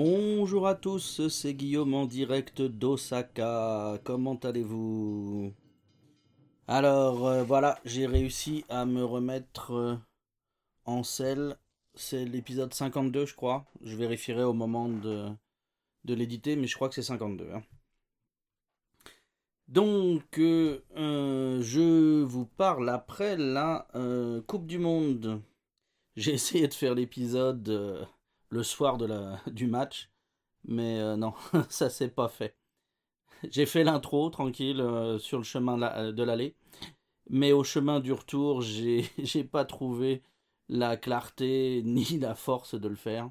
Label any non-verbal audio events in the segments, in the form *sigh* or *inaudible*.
Bonjour à tous, c'est Guillaume en direct d'Osaka. Comment allez-vous? Alors euh, voilà, j'ai réussi à me remettre euh, en selle. C'est l'épisode 52, je crois. Je vérifierai au moment de, l'éditer, mais je crois que c'est 52. hein. Donc, euh, je vous parle après la Coupe du Monde. J'ai essayé de faire l'épisode le soir *laughs* du match, mais euh, non, *laughs* ça s'est pas fait. J'ai fait l'intro tranquille euh, sur le chemin de l'aller, mais au chemin du retour, *laughs* j'ai pas trouvé la clarté ni la force de le faire.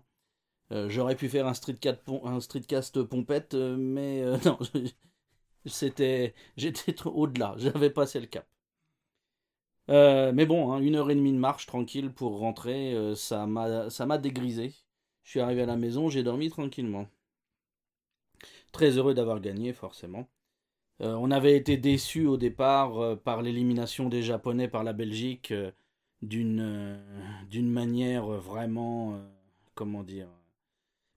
Euh, J'aurais pu faire un streetcast, pompette, euh, mais euh, non, c'était, j'étais trop au-delà, j'avais passé le cap. Euh, mais bon, hein, une heure et demie de marche tranquille pour rentrer, euh, ça m'a dégrisé. Je suis arrivé à la maison, j'ai dormi tranquillement. Très heureux d'avoir gagné, forcément. Euh, on avait été déçus au départ euh, par l'élimination des Japonais par la Belgique euh, d'une d'une manière vraiment, comment dire,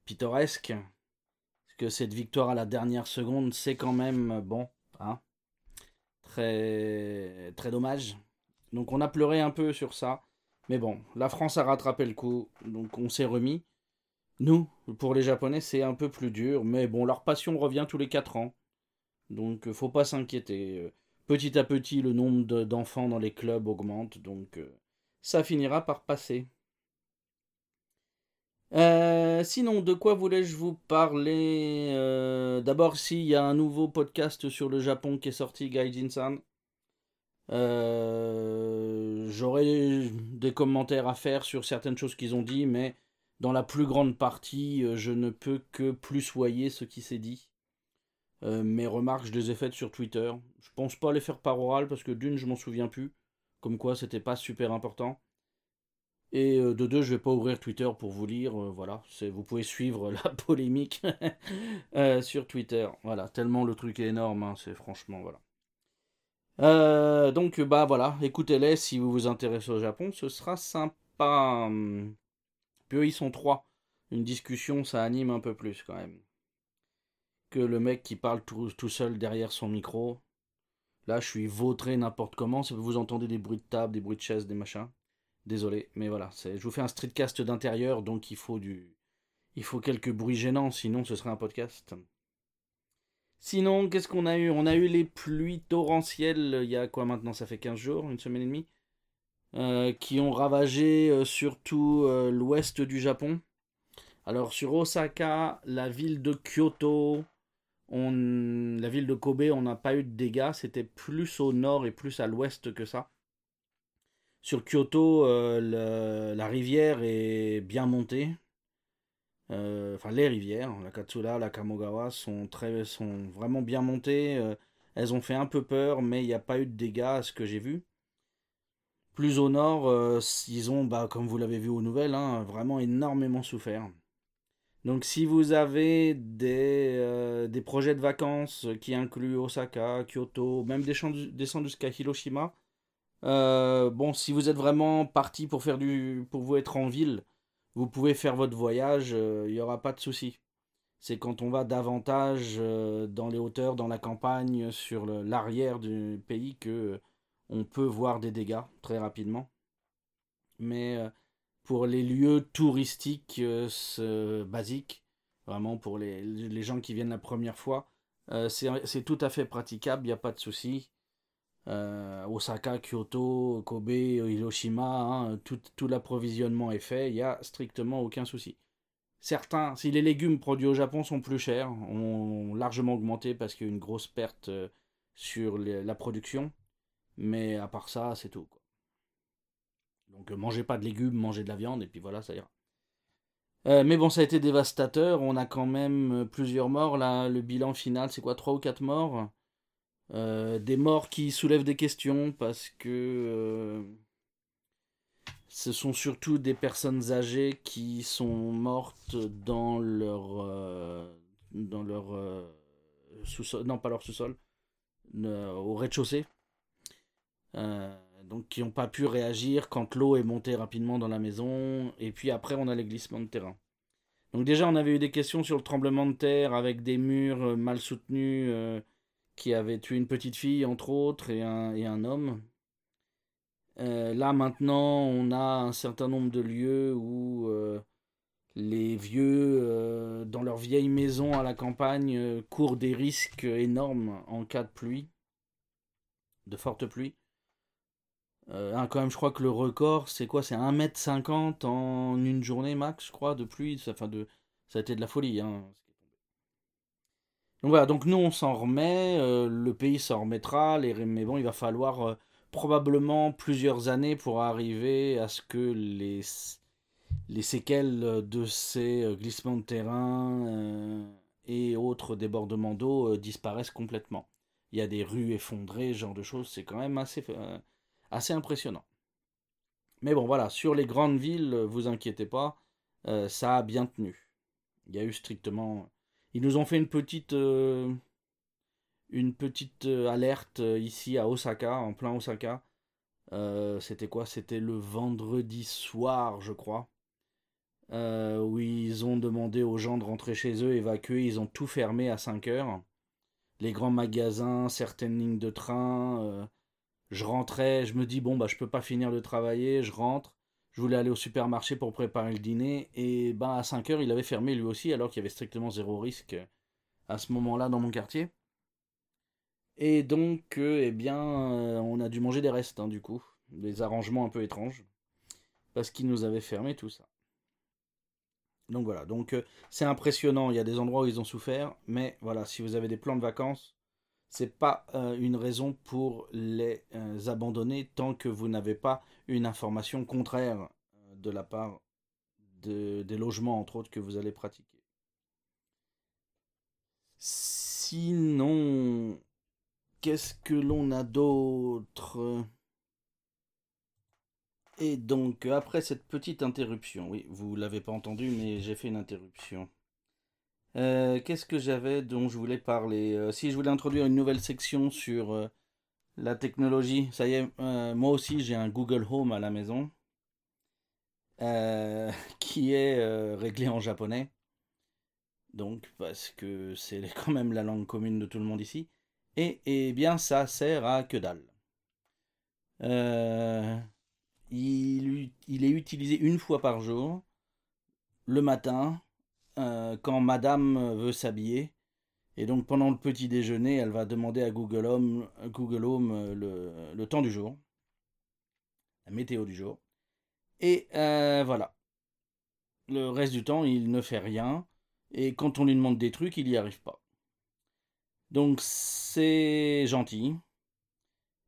pittoresque. Parce que cette victoire à la dernière seconde, c'est quand même, bon, hein, très, très dommage. Donc on a pleuré un peu sur ça. Mais bon, la France a rattrapé le coup, donc on s'est remis. Nous, pour les Japonais, c'est un peu plus dur, mais bon, leur passion revient tous les 4 ans. Donc euh, faut pas s'inquiéter. Euh, Petit à petit, le nombre de- d'enfants dans les clubs augmente, donc euh, ça finira par passer. Sinon, de quoi voulais-je vous parler D'abord, s'il y a un nouveau podcast sur le Japon qui est sorti, Gaijin-san. Euh, J'aurais des commentaires à faire sur certaines choses qu'ils ont dit, mais dans la plus grande partie, euh, je ne peux que plus soyer ce qui s'est dit. Euh, mes remarques, je les ai faites sur Twitter. Je pense pas les faire par oral parce que d'une, je m'en souviens plus. Comme quoi, c'était pas super important. Et euh, de deux, je vais pas ouvrir Twitter pour vous lire. voilà, vous pouvez suivre *laughs* la polémique *laughs* sur Twitter. Voilà, tellement le truc est énorme. hein, c'est franchement voilà. Donc bah voilà, écoutez-les si vous vous intéressez au Japon, ce sera sympa. Puis ils sont trois. Une discussion, ça anime un peu plus quand même. Que le mec qui parle tout, seul derrière son micro. Là, je suis vautré n'importe comment. Si vous entendez des bruits de table, des bruits de chaise, des machins. Désolé, mais voilà, je vous fais un streetcast d'intérieur, donc il faut du, il faut quelques bruits gênants, sinon ce serait un podcast. Sinon, qu'est-ce qu'on a eu? On a eu les pluies torrentielles, il y a quoi maintenant? Ça fait 15 jours, une semaine et demie, qui ont ravagé euh, surtout euh, l'ouest du Japon. Alors sur Osaka, la ville de Kyoto, on... la ville de Kobe, on n'a pas eu de dégâts, c'était plus au nord et plus à l'ouest que ça. Sur Kyoto, euh, la rivière est bien montée. Euh, enfin, les rivières, la Katsura, la Kamogawa, sont, très, sont vraiment bien montées. Euh, elles ont fait un peu peur, mais il n'y a pas eu de dégâts à ce que j'ai vu. Plus au nord, euh, ils ont, bah, comme vous l'avez vu aux nouvelles, hein, vraiment énormément souffert. Donc si vous avez des, euh, des projets de vacances qui incluent Osaka, Kyoto, même descendre jusqu'à Hiroshima, euh, bon, si vous êtes vraiment parti pour faire du, pour vous être en ville, vous pouvez faire votre voyage, il n'y aura pas de souci. C'est quand on va davantage dans les hauteurs, dans la campagne, sur l'arrière du pays que on peut voir des dégâts très rapidement. Mais euh, pour les lieux touristiques euh, basiques, vraiment pour les, les gens qui viennent la première fois, euh, c'est tout à fait praticable, il n'y a pas de souci. Osaka, Kyoto, Kobe, Hiroshima, hein, tout, tout l'approvisionnement est fait, il n'y a strictement aucun souci. Certains, si les légumes produits au Japon sont plus chers, ont largement augmenté parce qu'il y a une grosse perte sur la production, mais à part ça, c'est tout. quoi. Donc euh, mangez pas de légumes, mangez de la viande, et puis voilà, ça ira. Euh, mais bon, ça a été dévastateur, on a quand même euh, plusieurs morts, là, le bilan final, c'est quoi, 3 ou 4 morts? Des morts qui soulèvent des questions parce que ce sont surtout des personnes âgées qui sont mortes dans leur dans leur sous-sol, non pas leur sous-sol, au rez-de-chaussée. Euh, donc qui n'ont pas pu réagir quand l'eau est montée rapidement dans la maison et puis après on a les glissements de terrain. Donc déjà, on avait eu des questions sur le tremblement de terre avec des murs mal soutenus qui avaient tué une petite fille, entre autres, et un, homme. là maintenant, on a un certain nombre de lieux où les vieux, euh, dans leur vieille maison à la campagne, euh, courent des risques énormes en cas de pluie, de forte pluie. Euh, quand même, je crois que le record, c'est quoi? C'est 1m50 en une journée max, je crois, de pluie. Ça, de, ça a été de la folie. Hein, donc voilà, donc nous on s'en remet, le pays s'en remettra, mais bon, il va falloir probablement plusieurs années pour arriver à ce que les les séquelles euh, de ces euh, glissements de terrain euh, et autres débordements d'eau disparaissent complètement. Il y a des rues effondrées, ce genre de choses, c'est quand même assez, assez impressionnant. Mais bon, voilà, sur les grandes villes, vous inquiétez pas, ça a bien tenu. Il y a eu strictement. Ils nous ont fait une petite, une petite alerte ici à Osaka, en plein Osaka. C'était quoi? C'était le vendredi soir, je crois. Euh, où ils ont demandé aux gens de rentrer chez eux, évacuer, ils ont tout fermé à 5 heures. Les grands magasins, certaines lignes de train. Euh, je rentrais, je me dis, bon, bah, je peux pas finir de travailler, je rentre. Je voulais aller au supermarché pour préparer le dîner, et bah, à 5 heures, il avait fermé lui aussi, alors qu'il y avait strictement zéro risque à ce moment-là dans mon quartier. Et donc, euh, eh bien, on a dû manger des restes, hein, du coup. Des arrangements un peu étranges. Parce qu'ils nous avaient fermé tout ça. Donc voilà, donc euh, c'est impressionnant, il y a des endroits où ils ont souffert, mais voilà, si vous avez des plans de vacances, c'est pas euh, une raison pour les euh, abandonner tant que vous n'avez pas une information contraire de la part de, des logements, entre autres, que vous allez pratiquer. Sinon, qu'est-ce que l'on a d'autre? Et donc, après cette petite interruption, oui, vous l'avez pas entendu, mais j'ai fait une interruption. Euh, qu'est-ce que j'avais dont je voulais parler? Euh, Si je voulais introduire une nouvelle section sur euh, la technologie, ça y est, moi aussi j'ai un Google Home à la maison *laughs* qui est réglé en japonais. Donc, parce que c'est *laughs* quand même la langue commune de tout le monde ici. Et, et bien, ça sert à que dalle. Il, il, est utilisé une fois par jour, le matin, euh, quand madame veut s'habiller. Et donc pendant le petit déjeuner, elle va demander à Google Home, euh, le, temps du jour, la météo du jour. Et euh, voilà. Le reste du temps, il ne fait rien. Et quand on lui demande des trucs, il n'y arrive pas. Donc c'est gentil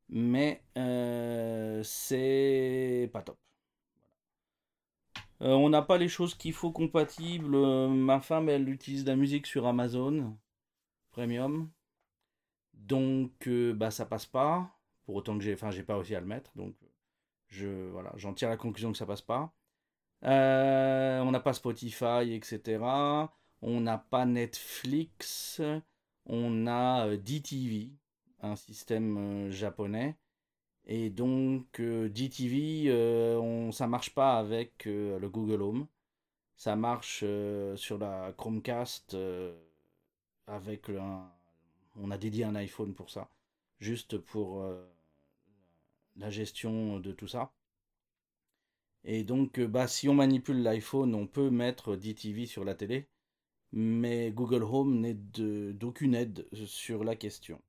mais c'est pas top. Euh, on n'a pas les choses qu'il faut compatibles. ma femme, elle utilise de la musique sur Amazon Premium. Donc, euh, bah, ça passe pas. Pour autant que j'ai, enfin, j'ai pas réussi à le mettre. Donc, je, voilà, j'en tire la conclusion que ça passe pas. on n'a pas Spotify, etc. On n'a pas Netflix. On a DTV un système euh, japonais. Et donc euh, DTV, euh, on, ça marche pas avec le Google Home. Ça marche sur la Chromecast avec un, on a dédié un iPhone pour ça, juste pour la gestion de tout ça. Et donc, bah, si on manipule l'iPhone, on peut mettre DTV sur la télé, mais Google Home n'est d'aucune aide sur la question.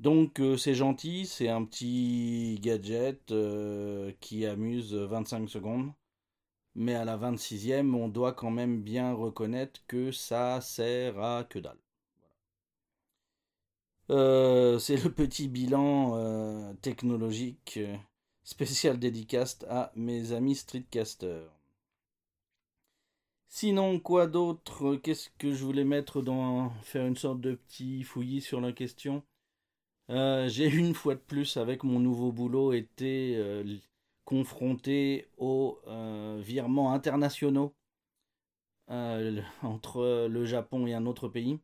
Donc euh, c'est gentil, c'est un petit gadget euh, qui amuse 25 secondes. Mais à la 26e, on doit quand même bien reconnaître que ça sert à que dalle. Euh, c'est le petit bilan technologique spécial dédicace à mes amis streetcasters. Sinon, quoi d'autre? Qu'est-ce que je voulais mettre dans. faire une sorte de petit fouillis sur la question? Euh, j'ai *laughs* une fois de plus, avec mon nouveau boulot, été euh, confronté aux euh, virements internationaux *laughs* entre le Japon et un autre pays.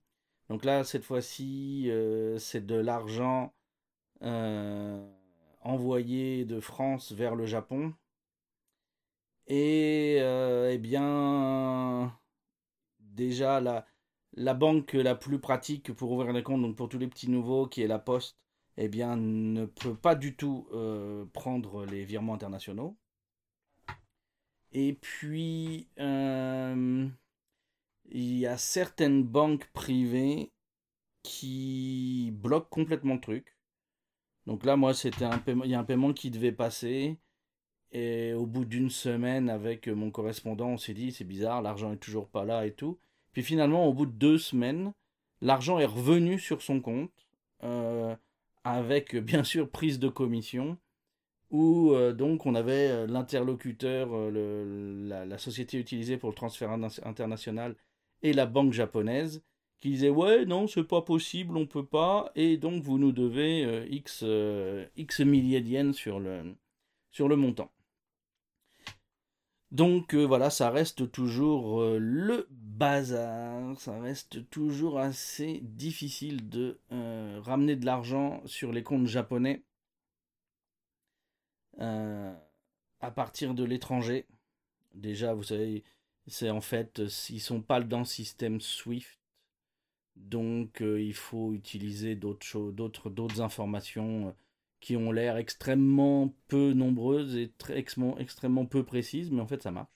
Donc là, cette fois-ci, c'est de l'argent envoyé de France vers le Japon. Et eh bien, déjà la, la banque la plus pratique pour ouvrir des comptes, donc pour tous les petits nouveaux, qui est la Poste, eh bien, ne peut pas du tout euh, prendre les virements internationaux. Et puis, euh, il y a certaines banques privées qui bloquent complètement le truc. Donc là, moi, c'était un paiement, il y a un paiement qui devait passer. Et au bout d'une semaine, avec mon correspondant, on s'est dit, c'est bizarre, l'argent est toujours pas là et tout. Puis finalement, au bout de deux semaines, l'argent est revenu sur son compte. Euh, avec bien sûr prise de commission, où euh, donc on avait euh, l'interlocuteur, euh, la, société utilisée pour le transfert international et la banque japonaise, qui disait ouais non c'est pas possible, on peut pas, et donc vous nous devez x, x milliers de sur le, sur le montant. Donc voilà, ça reste toujours le bazar, ça reste toujours assez difficile de euh, ramener de l'argent sur les comptes japonais euh, à partir de l'étranger. Déjà, vous savez, c'est en fait, ils sont pas dans le système SWIFT, donc euh, il faut utiliser d'autres d'autres d'autres informations qui ont l'air extrêmement peu nombreuses et très, extrêmement peu précises, mais en fait ça marche.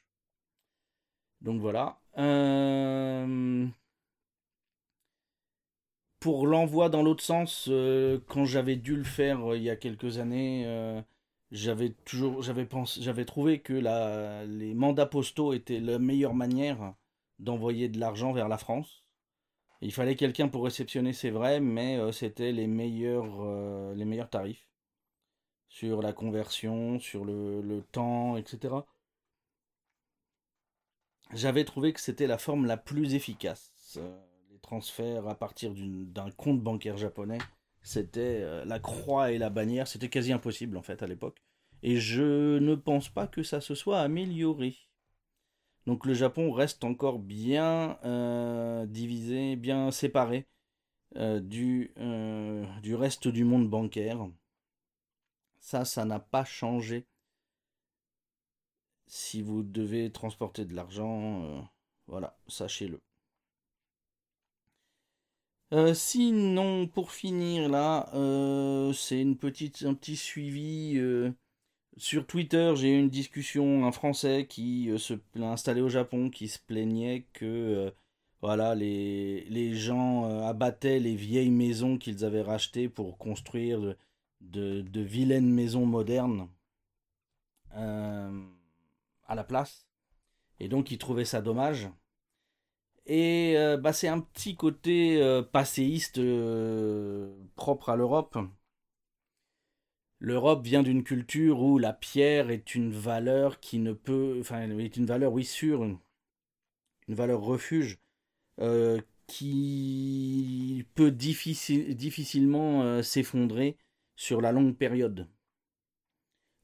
Donc voilà. Euh, pour l'envoi dans l'autre sens, euh, quand j'avais dû le faire euh, il y a quelques années, j'avais toujours, j'avais pensé, j'avais trouvé que les mandats postaux étaient la meilleure manière d'envoyer de l'argent vers la France. Il fallait quelqu'un pour réceptionner, c'est vrai, mais c'était les meilleurs, les meilleurs tarifs sur la conversion, sur le temps, etc j'avais trouvé que c'était la forme la plus efficace. Euh, les transferts à partir d'un compte bancaire japonais, c'était euh, la croix et la bannière, c'était quasi impossible en fait à l'époque. Et je ne pense pas que ça se soit amélioré. Donc le Japon reste encore bien euh, divisé, bien séparé du, du reste du monde bancaire. Ça, ça n'a pas changé si vous devez transporter de l'argent, euh, voilà, sachez-le. Euh, sinon, pour finir là, euh, c'est une petite, un petit suivi. sur Twitter, j'ai eu une discussion, un Français qui se installé au Japon, qui se plaignait que voilà, les, les gens abattaient les vieilles maisons qu'ils avaient rachetées pour construire de, de, vilaines maisons modernes à la place. Et donc il trouvait ça dommage. Et euh, bah, c'est un petit côté euh, passéiste euh, propre à l'Europe. L'Europe vient d'une culture où la pierre est une valeur qui ne peut, enfin, est une valeur, oui, sûre, une, valeur refuge, qui peut difficilement s'effondrer sur la longue période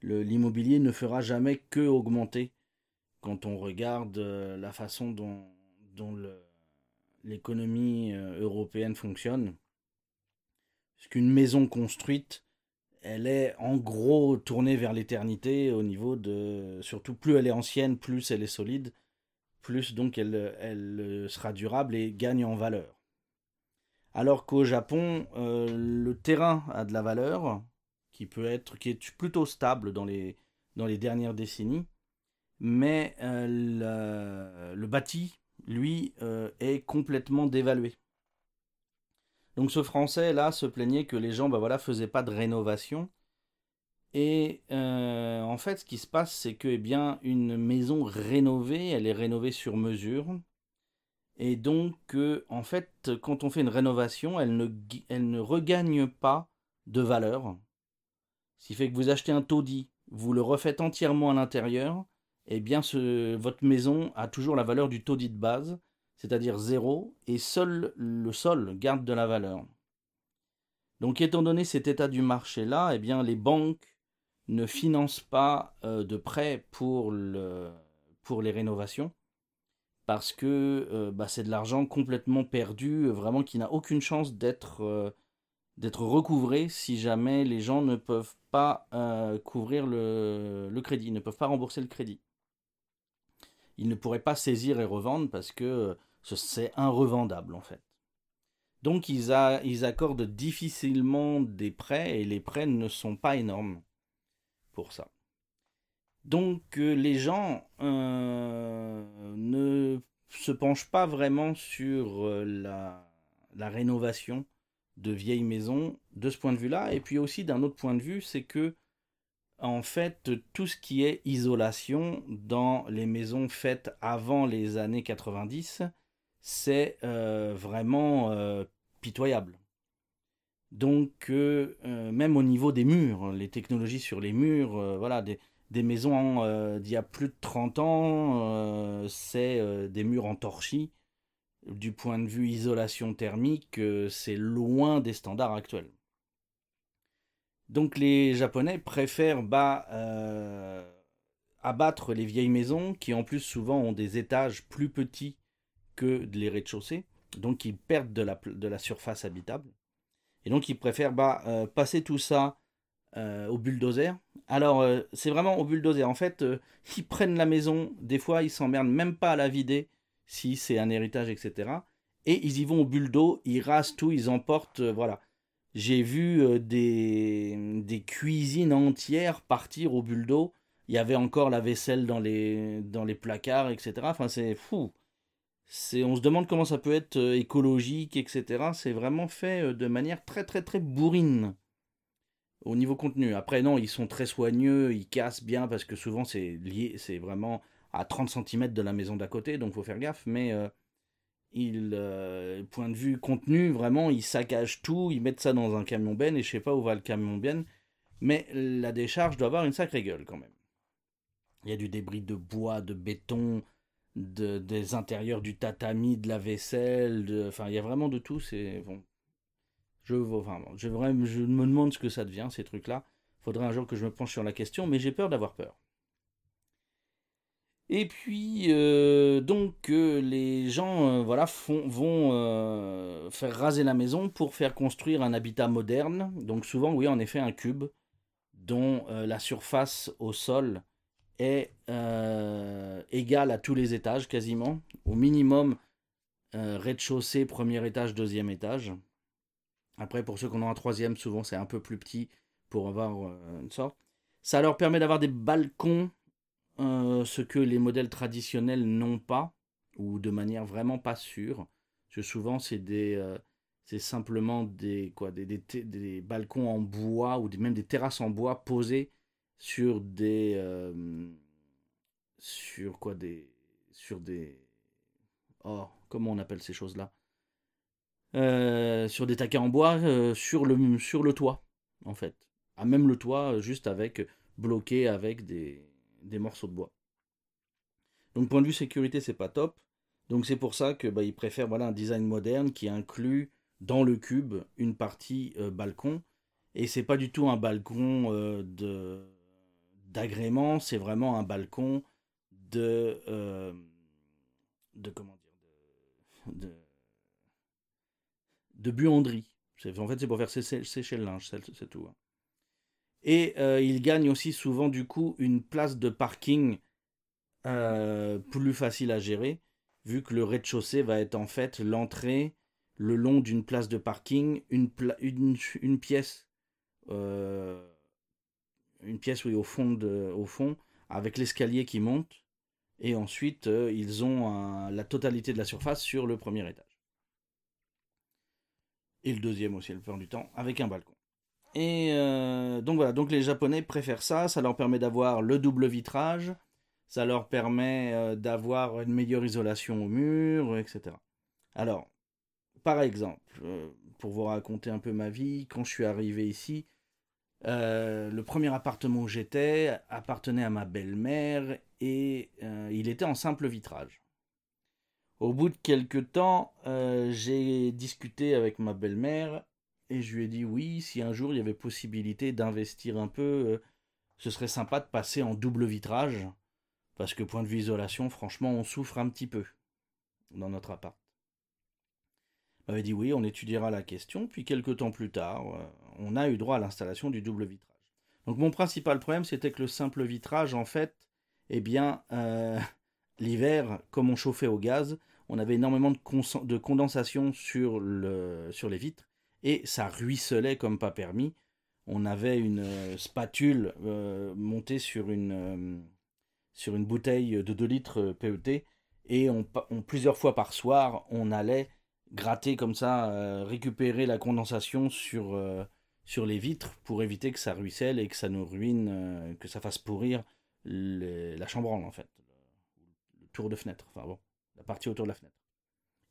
l'immobilier ne fera jamais que augmenter quand on regarde euh, la façon dont, l'économie euh, européenne fonctionne. Parce qu'une maison construite, elle est en gros tournée vers l'éternité au niveau de... Surtout plus elle est ancienne, plus elle est solide, plus donc elle, elle sera durable et gagne en valeur. Alors qu'au Japon, euh, le terrain a de la valeur, qui est plutôt stable dans les, dernières décennies, mais euh, le, bâti, lui, euh, est complètement dévalué. Donc ce Français là se plaignait que les gens, bah voilà, faisaient pas de rénovation. Et euh, en fait, ce qui se passe, c'est que eh bien une maison rénovée, elle est rénovée sur mesure. Et donc, en fait, quand on fait une rénovation, elle ne regagne pas de valeur. Ce qui fait que vous achetez un taudis, vous le refaites entièrement à l'intérieur, et eh bien votre maison a toujours la valeur du taudis de base, c'est-à-dire zéro, et seul le sol garde de la valeur. Donc étant donné cet état du marché-là, eh bien les banques ne financent pas euh, de prêts pour les rénovations, parce que euh, bah, c'est de l'argent complètement perdu, vraiment qui n'a aucune chance d'être euh, d'être recouvré si jamais les gens ne peuvent pas euh, couvrir le, crédit, ne peuvent pas rembourser le crédit. Ils ne pourraient pas saisir et revendre parce que C'est irrevendable en fait. Donc ils, accordent difficilement des prêts et les prêts ne sont pas énormes pour ça. Donc euh, les gens euh, ne se penchent pas vraiment sur euh, la, rénovation de vieilles maisons de ce point de vue-là. Et puis aussi d'un autre point de vue, c'est que en fait tout ce qui est isolation dans les maisons faites avant les années 90, c'est vraiment pitoyable. Donc, euh, euh, même au niveau des murs, les technologies sur les murs, euh, voilà, des, maisons d'il y a plus de 30 ans, c'est des murs en torchis. Du point de vue isolation thermique, c'est loin des standards actuels. Donc, les Japonais préfèrent bah, abattre les vieilles maisons qui, en plus, souvent ont des étages plus petits que les rez-de-chaussée donc ils perdent de la, surface habitable. Et donc ils préfèrent euh, passer tout ça euh, au bulldozer. Alors euh, c'est vraiment au bulldozer. En fait, ils prennent la maison, des fois ils s'emmerdent même pas à la vider si c'est un héritage, etc. Et ils y vont au bulldo, ils rasent tout, ils emportent, voilà. J'ai vu des, des cuisines entières partir au bulldo. Il y avait encore la vaisselle dans les, dans les placards, etc. Enfin, c'est fou on se demande comment ça peut être euh, écologique, etc. C'est vraiment fait euh, de manière très très très bourrine au niveau contenu. Après non, ils sont très soigneux, ils cassent bien parce que souvent c'est lié, c'est vraiment à 30 cm de la maison d'à côté, donc faut faire gaffe. Mais euh, point de vue contenu, vraiment, ils saccagent tout, ils mettent ça dans un camion ben et je sais pas où va le camion ben, mais la décharge doit avoir une sacrée gueule quand même. Il y a du débris de bois, de béton, de, des intérieurs du tatami, de la vaisselle, de, enfin il y a vraiment de tout. C'est bon. Je me demande ce que ça devient ces trucs-là. Faudrait un jour que je me penche sur la question, mais j'ai peur d'avoir peur. Et puis euh, donc euh, les gens euh, voilà font, vont faire raser la maison pour faire construire un habitat moderne. Donc souvent oui en effet un cube dont la surface au sol est euh, égal à tous les étages quasiment. Au minimum, rez-de-chaussée, premier étage, deuxième étage. Après, pour ceux qui en ont un troisième, souvent c'est un peu plus petit pour avoir une sorte. Ça leur permet d'avoir des balcons, ce que les modèles traditionnels n'ont pas, ou de manière vraiment pas sûre. Souvent c'est des c'est simplement des, quoi, des, des, balcons en bois ou même des terrasses en bois posées sur des euh, sur quoi des sur des oh comment on appelle ces choses là euh, sur des taquets en bois euh, sur le sur le toit en fait à même le toit juste avec bloqué avec des, des morceaux de bois donc point de vue sécurité c'est pas top donc c'est pour ça que bah, ils préfèrent voilà un design moderne qui inclut dans le cube une partie balcon et c'est pas du tout un balcon de d'agrément, c'est vraiment un balcon de, euh, de comment dire, de, de, buanderie. En fait, c'est pour faire sécher, le linge, c'est tout. Hein. Et euh, il gagne aussi souvent du coup une place de parking euh, plus facile à gérer, vu que le rez-de-chaussée va être en fait l'entrée le long d'une place de parking, une, pièce une pièce oui, au, fond au fond, avec l'escalier qui monte. Et ensuite, euh, ils ont la totalité de la surface sur le premier étage. Et le deuxième aussi, le plupart du temps, avec un balcon. Et euh, donc voilà, donc les Japonais préfèrent ça, ça leur permet d'avoir le double vitrage, ça leur permet euh, d'avoir une meilleure isolation au mur, etc. Alors, par exemple, pour vous raconter un peu ma vie, quand je suis arrivé ici, euh, le premier appartement où j'étais appartenait à ma belle-mère et euh, il était en simple vitrage. Au bout de quelques temps, euh, j'ai discuté avec ma belle-mère et je lui ai dit oui, si un jour il y avait possibilité d'investir un peu, ce serait sympa de passer en double vitrage. Parce que point de vue isolation, franchement, on souffre un petit peu dans notre appart m'avait dit oui, on étudiera la question, puis quelques temps plus tard, euh, on a eu droit à l'installation du double vitrage. Donc mon principal problème, c'était que le simple vitrage, en fait, eh bien, euh, *laughs* l'hiver, comme on chauffait au gaz, on avait énormément de, de condensation sur les vitres et ça ruisselait comme pas permis. On avait une euh, spatule euh, montée sur une, euh, sur une bouteille de 2 litres PET et plusieurs fois par soir, on allait gratter comme ça, récupérer la condensation sur, sur les vitres pour éviter que ça ruisselle et que ça nous ruine, que ça fasse pourrir la chambranle en fait, le, tour de fenêtre, enfin bon, la partie autour de la fenêtre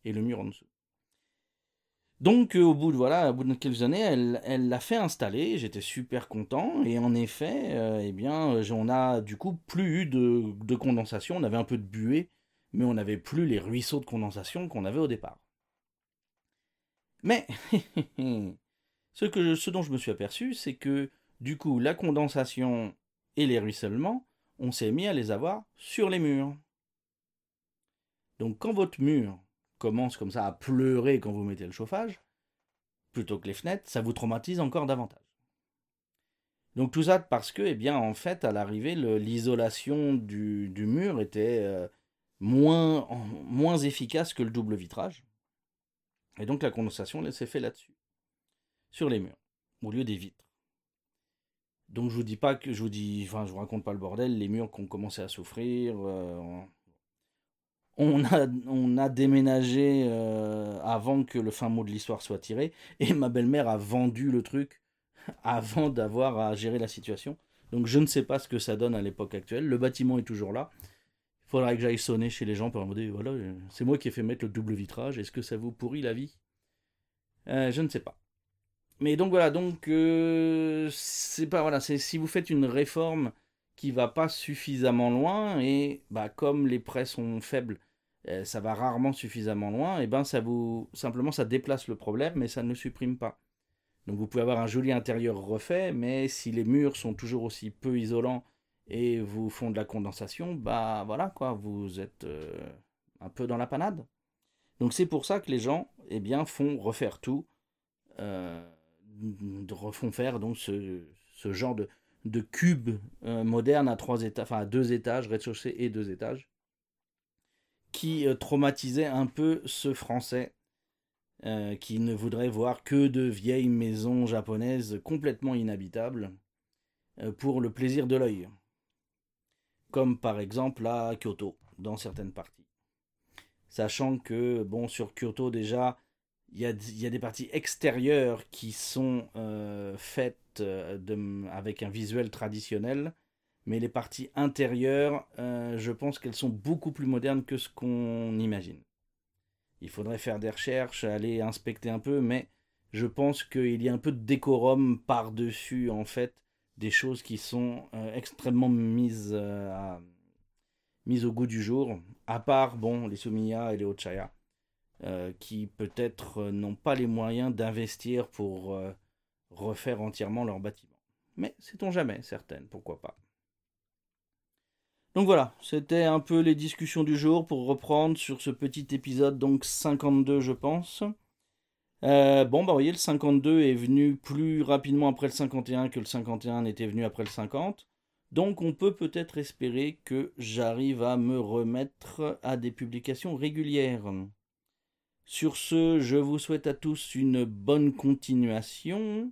et le mur en dessous. Donc, euh, au bout de voilà, au bout de quelques années, elle, l'a fait installer. J'étais super content. Et en effet, euh, eh bien, euh, on a du coup plus eu de, condensation. On avait un peu de buée, mais on n'avait plus les ruisseaux de condensation qu'on avait au départ. Mais *laughs* ce, que ce dont je me suis aperçu, c'est que du coup, la condensation et les ruissellements, on s'est mis à les avoir sur les murs. Donc, quand votre mur commence comme ça à pleurer quand vous mettez le chauffage, plutôt que les fenêtres, ça vous traumatise encore davantage. Donc tout ça parce que, eh bien, en fait, à l'arrivée, l'isolation du, mur était euh, moins, moins efficace que le double vitrage. Et donc la condensation s'est fait là-dessus, sur les murs, au lieu des vitres. Donc je vous dis pas que je vous dis, enfin je vous raconte pas le bordel, les murs qui ont commencé à souffrir, euh, on a, déménagé euh, avant que le fin mot de l'histoire soit tiré, et ma belle-mère a vendu le truc *laughs* avant d'avoir à gérer la situation. Donc je ne sais pas ce que ça donne à l'époque actuelle. Le bâtiment est toujours là. Il faudrait que j'aille sonner chez les gens pour leur demander, voilà, c'est moi qui ai fait mettre le double vitrage, est-ce que ça vous pourrit la vie? Euh, Je ne sais pas. Mais donc voilà, donc euh, c'est pas voilà, c'est si vous faites une réforme qui va pas suffisamment loin et bah comme les prêts sont faibles, euh, ça va rarement suffisamment loin, et ben ça vous simplement ça déplace le problème mais ça ne supprime pas. Donc vous pouvez avoir un joli intérieur refait, mais si les murs sont toujours aussi peu isolants et vous font de la condensation, bah voilà quoi, vous êtes euh, un peu dans la panade. Donc c'est pour ça que les gens eh bien font refaire tout, euh, refont faire donc ce, ce genre de, de cube euh, moderne à deux étages, rez-de-chaussée et deux étages, qui euh, traumatisait un peu ce Français euh, qui ne voudrait voir que de vieilles maisons japonaises complètement inhabitables pour le plaisir de l'œil, comme par exemple à Kyoto dans certaines parties. Sachant que bon sur Kyoto déjà il y, a, des parties extérieures qui sont faites euh, avec un visuel traditionnel, mais les parties intérieures, euh, je pense qu'elles sont beaucoup plus modernes que ce qu'on imagine. Il faudrait faire des recherches, aller inspecter un peu, mais je pense qu'il y a un peu de décorum par-dessus, en fait, des choses qui sont euh, extrêmement mises, mises au goût du jour, à part, bon, les Sumiya et les Ochaya, qui peut-être n'ont pas les moyens d'investir pour refaire entièrement leur bâtiment. Mais sait-on jamais, certaines, pourquoi pas. Donc voilà, c'était un peu les discussions du jour pour reprendre sur ce petit épisode, donc 52 je pense. Euh, bon, bah vous voyez, le 52 est venu plus rapidement après le 51 que le 51 n'était venu après le 50. Donc on peut peut-être espérer que j'arrive à me remettre à des publications régulières. Sur ce, je vous souhaite à tous une bonne continuation